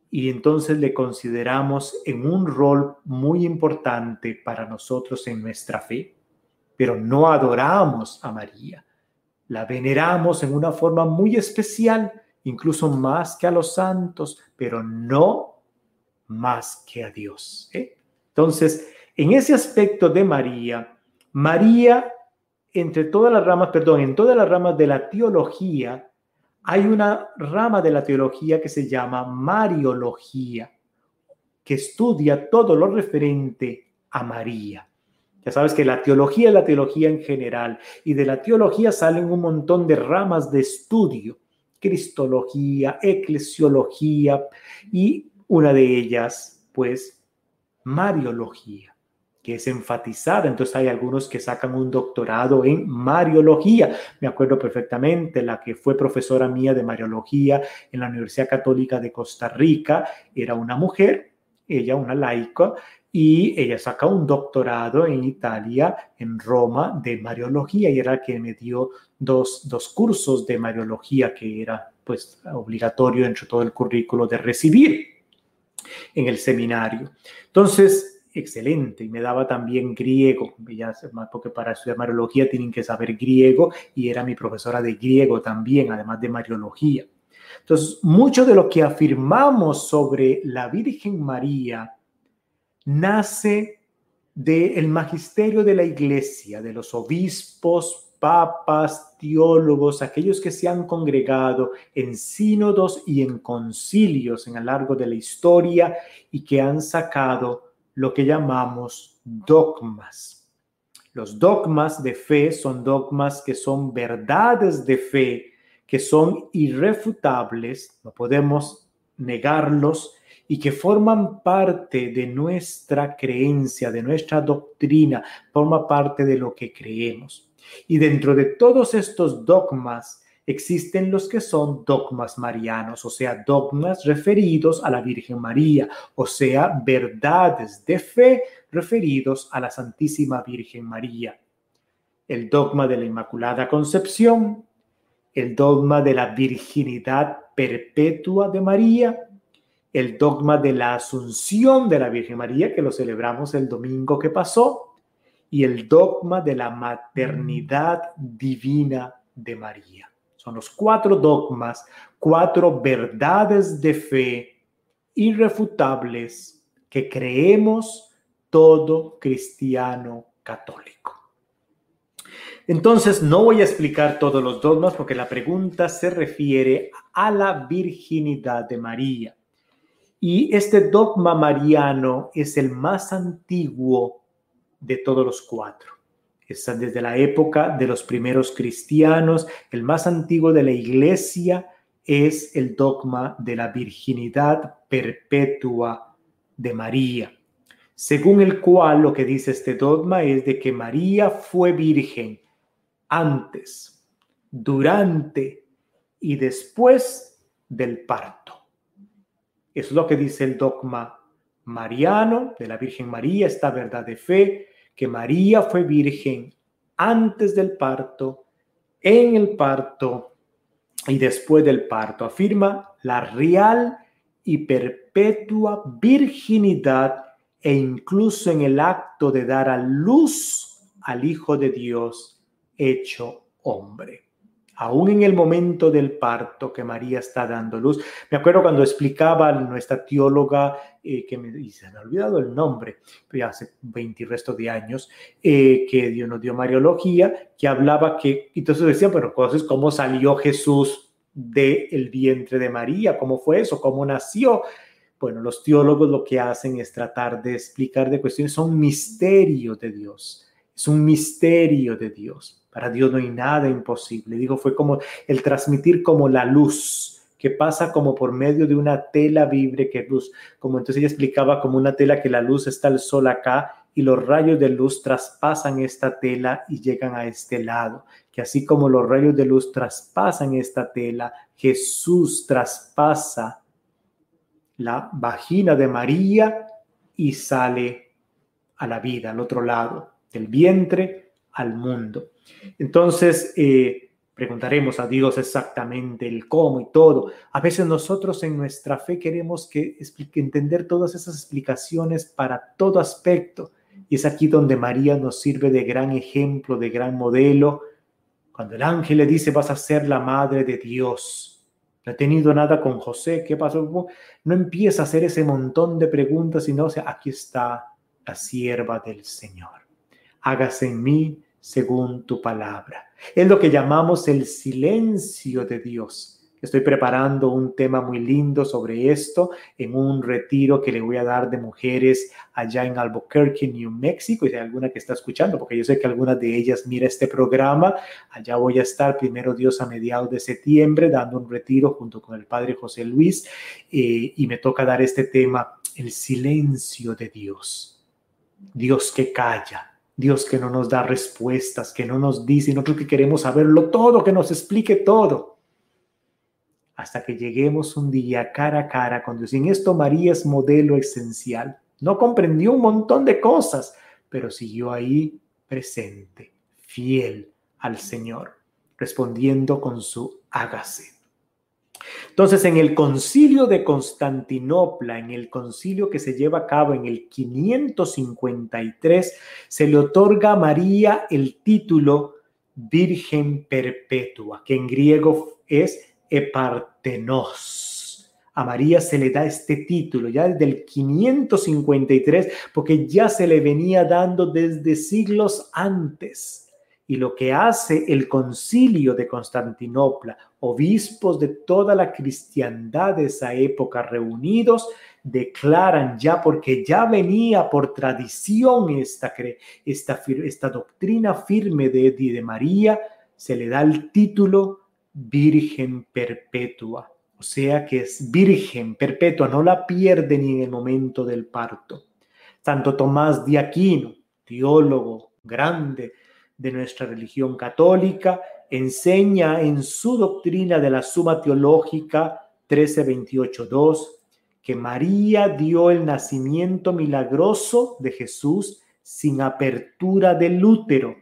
Speaker 1: Y entonces le consideramos en un rol muy importante para nosotros en nuestra fe, pero no adoramos a María, la veneramos en una forma muy especial, incluso más que a los santos, pero no más que a Dios. ¿eh? Entonces, en ese aspecto de María, María, entre todas las ramas, perdón, en todas las ramas de la teología, hay una rama de la teología que se llama Mariología, que estudia todo lo referente a María. Ya sabes que la teología es la teología en general y de la teología salen un montón de ramas de estudio, cristología, eclesiología y una de ellas, pues, Mariología, que es enfatizada. Entonces hay algunos que sacan un doctorado en Mariología. Me acuerdo perfectamente la que fue profesora mía de Mariología en la Universidad Católica de Costa Rica, era una mujer, ella una laica, y ella saca un doctorado en Italia, en Roma, de Mariología y era que me dio dos, dos cursos de Mariología que era pues obligatorio dentro de todo el currículo de recibir en el seminario. Entonces, excelente, y me daba también griego, porque para estudiar Mariología tienen que saber griego y era mi profesora de griego también, además de Mariología. Entonces, mucho de lo que afirmamos sobre la Virgen María, nace del magisterio de la iglesia, de los obispos, papas, teólogos, aquellos que se han congregado en sínodos y en concilios en a lo largo de la historia y que han sacado lo que llamamos dogmas. Los dogmas de fe son dogmas que son verdades de fe, que son irrefutables, no podemos negarlos y que forman parte de nuestra creencia, de nuestra doctrina, forma parte de lo que creemos. Y dentro de todos estos dogmas existen los que son dogmas marianos, o sea, dogmas referidos a la Virgen María, o sea, verdades de fe referidos a la Santísima Virgen María. El dogma de la Inmaculada Concepción, el dogma de la virginidad perpetua de María, el dogma de la Asunción de la Virgen María, que lo celebramos el domingo que pasó, y el dogma de la maternidad divina de María. Son los cuatro dogmas, cuatro verdades de fe irrefutables que creemos todo cristiano católico. Entonces, no voy a explicar todos los dogmas porque la pregunta se refiere a la virginidad de María. Y este dogma mariano es el más antiguo de todos los cuatro. Es desde la época de los primeros cristianos, el más antiguo de la iglesia es el dogma de la virginidad perpetua de María, según el cual lo que dice este dogma es de que María fue virgen antes, durante y después del parto. Es lo que dice el dogma mariano de la Virgen María, esta verdad de fe, que María fue virgen antes del parto, en el parto y después del parto. Afirma la real y perpetua virginidad e incluso en el acto de dar a luz al Hijo de Dios hecho hombre aún en el momento del parto que María está dando luz. Me acuerdo cuando explicaba nuestra teóloga, eh, que me, se me ha olvidado el nombre, pero ya hace 20 y resto de años, eh, que Dios nos dio Mariología, que hablaba que, entonces decían, pero cosas cómo salió Jesús del vientre de María, cómo fue eso, cómo nació. Bueno, los teólogos lo que hacen es tratar de explicar de cuestiones, son misterios de Dios, es un misterio de Dios. Para Dios no hay nada imposible. Digo, fue como el transmitir como la luz que pasa como por medio de una tela vibre que luz, como entonces ella explicaba como una tela que la luz está el sol acá y los rayos de luz traspasan esta tela y llegan a este lado, que así como los rayos de luz traspasan esta tela, Jesús traspasa la vagina de María y sale a la vida, al otro lado, del vientre al mundo. Entonces, eh, preguntaremos a Dios exactamente el cómo y todo. A veces nosotros en nuestra fe queremos que, entender todas esas explicaciones para todo aspecto. Y es aquí donde María nos sirve de gran ejemplo, de gran modelo, Cuando el ángel le dice, vas a ser la madre de Dios. No he tenido nada con José, ¿qué pasó? No empieza a hacer ese montón de preguntas, sino, o sea, aquí está la sierva del Señor. Hágase en mí según tu palabra. Es lo que llamamos el silencio de Dios Estoy preparando un tema muy lindo sobre esto en un retiro que le voy a dar de mujeres allá en Albuquerque, New Mexico. Y si hay alguna que está escuchando, porque yo sé que algunas de ellas mira este programa, allá voy a estar primero Dios a mediados de septiembre dando un retiro junto con el padre José Luis eh, y me toca dar este tema, el silencio de Dios. Dios que calla, Dios que no nos da respuestas, que no nos dice, nosotros que queremos saberlo todo, que nos explique todo hasta que lleguemos un día cara a cara con Dios. Y en esto María es modelo esencial. No comprendió un montón de cosas, pero siguió ahí presente, fiel al Señor, respondiendo con su hágase. Entonces, en el concilio de Constantinopla, en el concilio que se lleva a cabo en el 553, se le otorga a María el título Virgen Perpetua, que en griego es Epartenos. A María se le da este título ya desde el 553 porque ya se le venía dando desde siglos antes. Y lo que hace el concilio de Constantinopla, obispos de toda la cristiandad de esa época reunidos, declaran ya, porque ya venía por tradición esta, esta, esta doctrina firme de, de María, se le da el título virgen perpetua, o sea que es virgen perpetua, no la pierde ni en el momento del parto. Tanto Tomás de Aquino, teólogo grande de nuestra religión católica, enseña en su doctrina de la Suma Teológica 1328.2 que María dio el nacimiento milagroso de Jesús sin apertura del útero.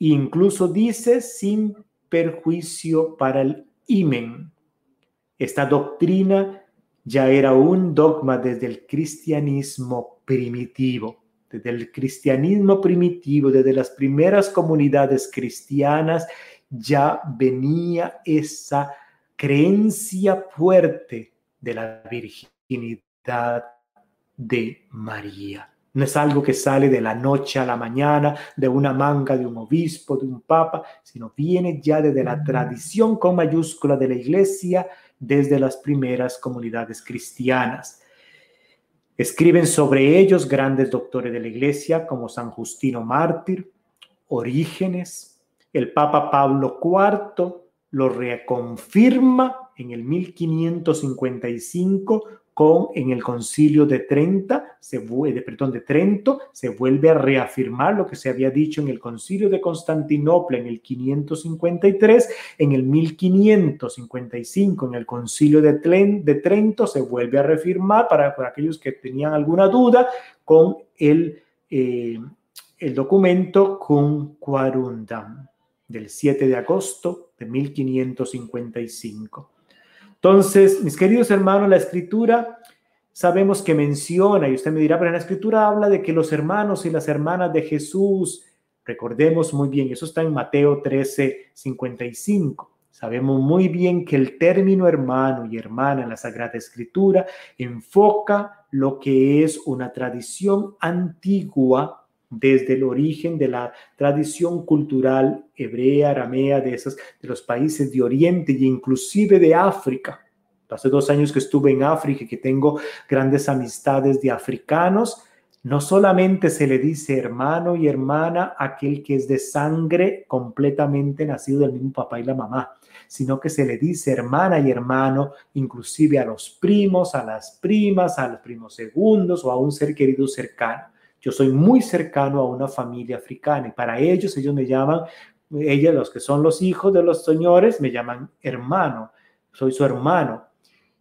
Speaker 1: Incluso dice sin perjuicio para el imen. Esta doctrina ya era un dogma desde el cristianismo primitivo, desde el cristianismo primitivo, desde las primeras comunidades cristianas, ya venía esa creencia fuerte de la virginidad de María. No es algo que sale de la noche a la mañana, de una manga de un obispo, de un papa, sino viene ya desde la tradición con mayúscula de la iglesia, desde las primeras comunidades cristianas. Escriben sobre ellos grandes doctores de la iglesia como San Justino Mártir, Orígenes, el Papa Pablo IV lo reconfirma en el 1555 con en el concilio de Trenta, se vuelve, perdón, de Trento, se vuelve a reafirmar lo que se había dicho en el concilio de Constantinopla en el 553, en el 1555 en el concilio de, Trento se vuelve a reafirmar para, aquellos que tenían alguna duda con el, eh, el documento Cum Quarundam del 7 de agosto de 1555. Entonces, mis queridos hermanos, la escritura sabemos que menciona, y usted me dirá, pero en la escritura habla de que los hermanos y las hermanas de Jesús, recordemos muy bien, eso está en Mateo 13, 55. Sabemos muy bien que el término hermano y hermana en la Sagrada Escritura enfoca lo que es una tradición antigua desde el origen de la tradición cultural hebrea, aramea, de, esas, de los países de Oriente e inclusive de África. Hace dos años que estuve en África y que tengo grandes amistades de africanos. No solamente se le dice hermano y hermana aquel que es de sangre completamente nacido del mismo papá y la mamá, sino que se le dice hermana y hermano inclusive a los primos, a las primas, a los primos segundos o a un ser querido cercano. Yo soy muy cercano a una familia africana y para ellos, ellos me llaman, ellos los que son los hijos de los señores, me llaman hermano, soy su hermano.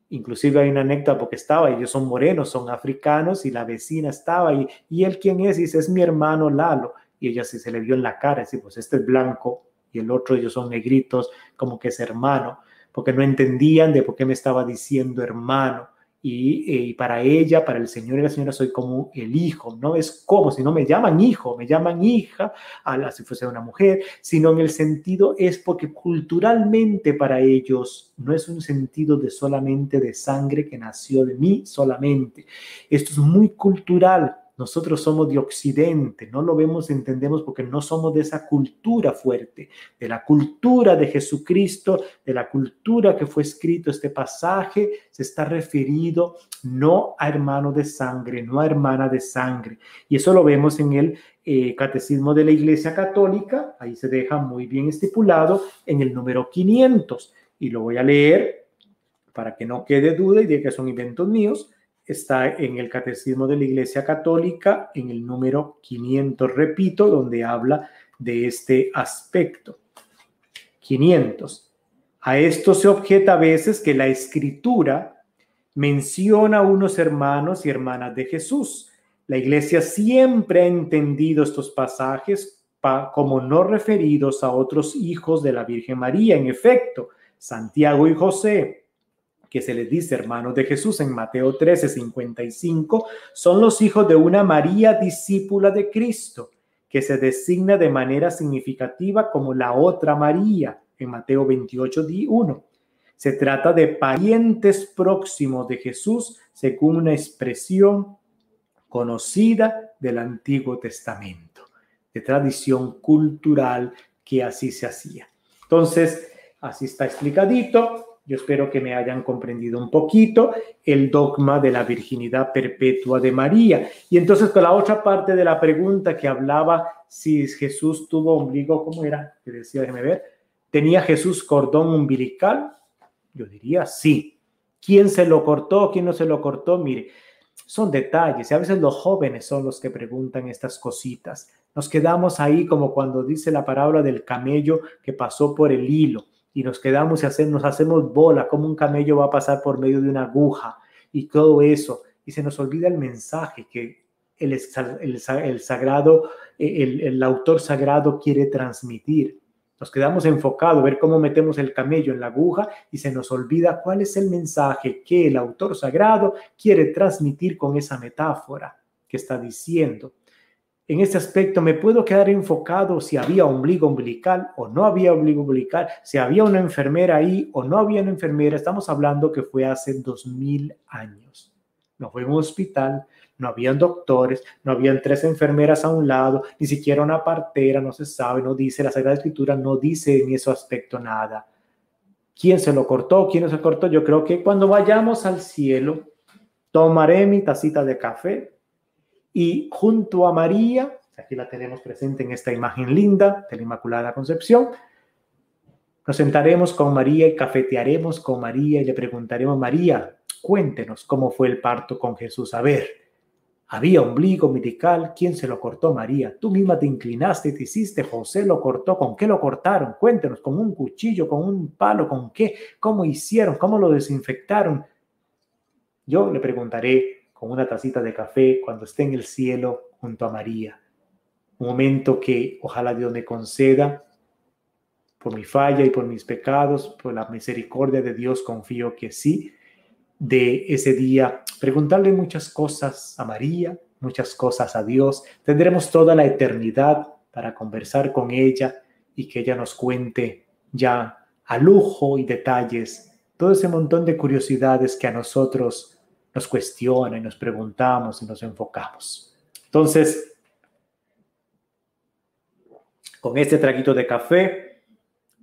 Speaker 1: Inclusive hay una anécdota porque estaba, ellos son morenos, son africanos y la vecina estaba y, y él quién es, dice, es mi hermano Lalo. Y ella se, se le vio en la cara, dice, pues este es blanco y el otro ellos son negritos, como que es hermano, porque no entendían de por qué me estaba diciendo hermano y, para ella, para el Señor y la señora, soy como el hijo. No es como, si no me llaman hijo, me llaman hija, a si fuese una mujer, sino en el sentido es porque culturalmente para ellos no es un sentido de solamente de sangre que nació de mí solamente. Esto es muy cultural nosotros somos de Occidente, no lo vemos, entendemos porque no somos de esa cultura fuerte, de la cultura de Jesucristo, de la cultura que fue escrito este pasaje, se está referido no a hermano de sangre, no a hermana de sangre. Y eso lo vemos en el eh, Catecismo de la Iglesia Católica, ahí se deja muy bien estipulado en el número 500. Y lo voy a leer para que no quede duda y de que son inventos míos está en el Catecismo de la Iglesia Católica, en el número 500, repito, donde habla de este aspecto. 500. A esto se objeta a veces que la escritura menciona a unos hermanos y hermanas de Jesús. La iglesia siempre ha entendido estos pasajes como no referidos a otros hijos de la Virgen María. En efecto, Santiago y José, que se les dice hermanos de Jesús en Mateo 13, 55, son los hijos de una María discípula de Cristo, que se designa de manera significativa como la otra María en Mateo 28, 1. Se trata de parientes próximos de Jesús según una expresión conocida del Antiguo Testamento, de tradición cultural que así se hacía. Entonces, así está explicadito. Yo espero que me hayan comprendido un poquito el dogma de la virginidad perpetua de María. Y entonces con la otra parte de la pregunta que hablaba si Jesús tuvo ombligo, ¿cómo era? Que decía, déjeme ver. ¿Tenía Jesús cordón umbilical? Yo diría sí. ¿Quién se lo cortó? ¿Quién no se lo cortó? Mire, son detalles y a veces los jóvenes son los que preguntan estas cositas. Nos quedamos ahí como cuando dice la palabra del camello que pasó por el hilo y nos quedamos y hacemos, nos hacemos bola, como un camello va a pasar por medio de una aguja y todo eso. Y se nos olvida el mensaje que el, el, sagrado, el, el, autor sagrado quiere transmitir. Nos quedamos enfocados, ver cómo metemos el camello en la aguja y se nos olvida cuál es el mensaje que el autor sagrado quiere transmitir con esa metáfora que está diciendo en este aspecto me puedo quedar enfocado si había ombligo umbilical o no había ombligo umbilical, si había una enfermera ahí o no había una enfermera. Estamos hablando que fue hace dos mil años. No fue un hospital, no habían doctores, no habían tres enfermeras a un lado, ni siquiera una partera, no se sabe, no dice, la Sagrada Escritura no dice en ese aspecto nada. ¿Quién se lo cortó? ¿Quién no se cortó? Yo creo que cuando vayamos al cielo, tomaré mi tacita de café, y junto a María, aquí la tenemos presente en esta imagen linda de la Inmaculada Concepción, nos sentaremos con María y cafetearemos con María y le preguntaremos, María, cuéntenos cómo fue el parto con Jesús. A ver, había ombligo umbilical, ¿quién se lo cortó, María? Tú misma te inclinaste y te hiciste, José lo cortó, ¿con qué lo cortaron? Cuéntenos, ¿con un cuchillo, con un palo, con qué? ¿Cómo hicieron? ¿Cómo lo desinfectaron? Yo le preguntaré con una tacita de café cuando esté en el cielo junto a María. Un momento que ojalá Dios me conceda por mi falla y por mis pecados, por la misericordia de Dios, confío que sí, de ese día, preguntarle muchas cosas a María, muchas cosas a Dios. Tendremos toda la eternidad para conversar con ella y que ella nos cuente ya a lujo y detalles todo ese montón de curiosidades que a nosotros nos cuestiona y nos preguntamos y nos enfocamos. Entonces, con este traguito de café,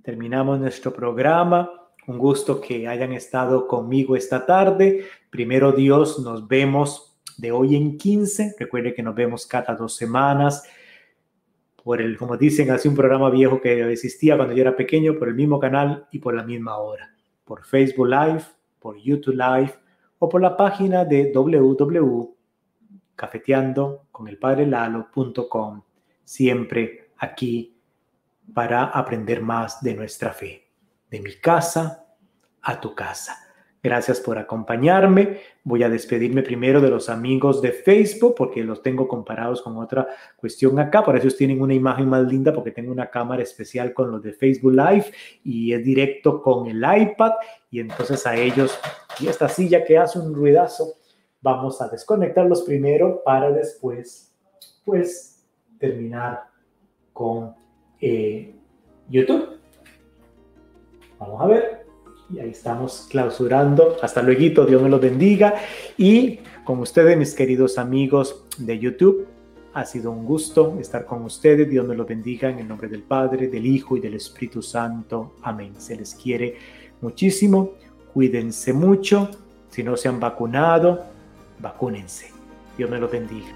Speaker 1: terminamos nuestro programa. Un gusto que hayan estado conmigo esta tarde. Primero Dios, nos vemos de hoy en 15. Recuerde que nos vemos cada dos semanas por el, como dicen, hace un programa viejo que existía cuando yo era pequeño, por el mismo canal y por la misma hora. Por Facebook Live, por YouTube Live, o por la página de www.cafeteandoconelpadrelalo.com, siempre aquí para aprender más de nuestra fe, de mi casa a tu casa. Gracias por acompañarme. Voy a despedirme primero de los amigos de Facebook porque los tengo comparados con otra cuestión acá. Por eso tienen una imagen más linda porque tengo una cámara especial con los de Facebook Live y es directo con el iPad. Y entonces a ellos, y esta silla que hace un ruidazo, vamos a desconectarlos primero para después, pues, terminar con eh, YouTube. Vamos a ver. Y ahí estamos clausurando. Hasta luego, Dios me los bendiga. Y con ustedes, mis queridos amigos de YouTube, ha sido un gusto estar con ustedes. Dios me los bendiga en el nombre del Padre, del Hijo y del Espíritu Santo. Amén. Se les quiere muchísimo. Cuídense mucho. Si no se han vacunado, vacúnense. Dios me los bendiga.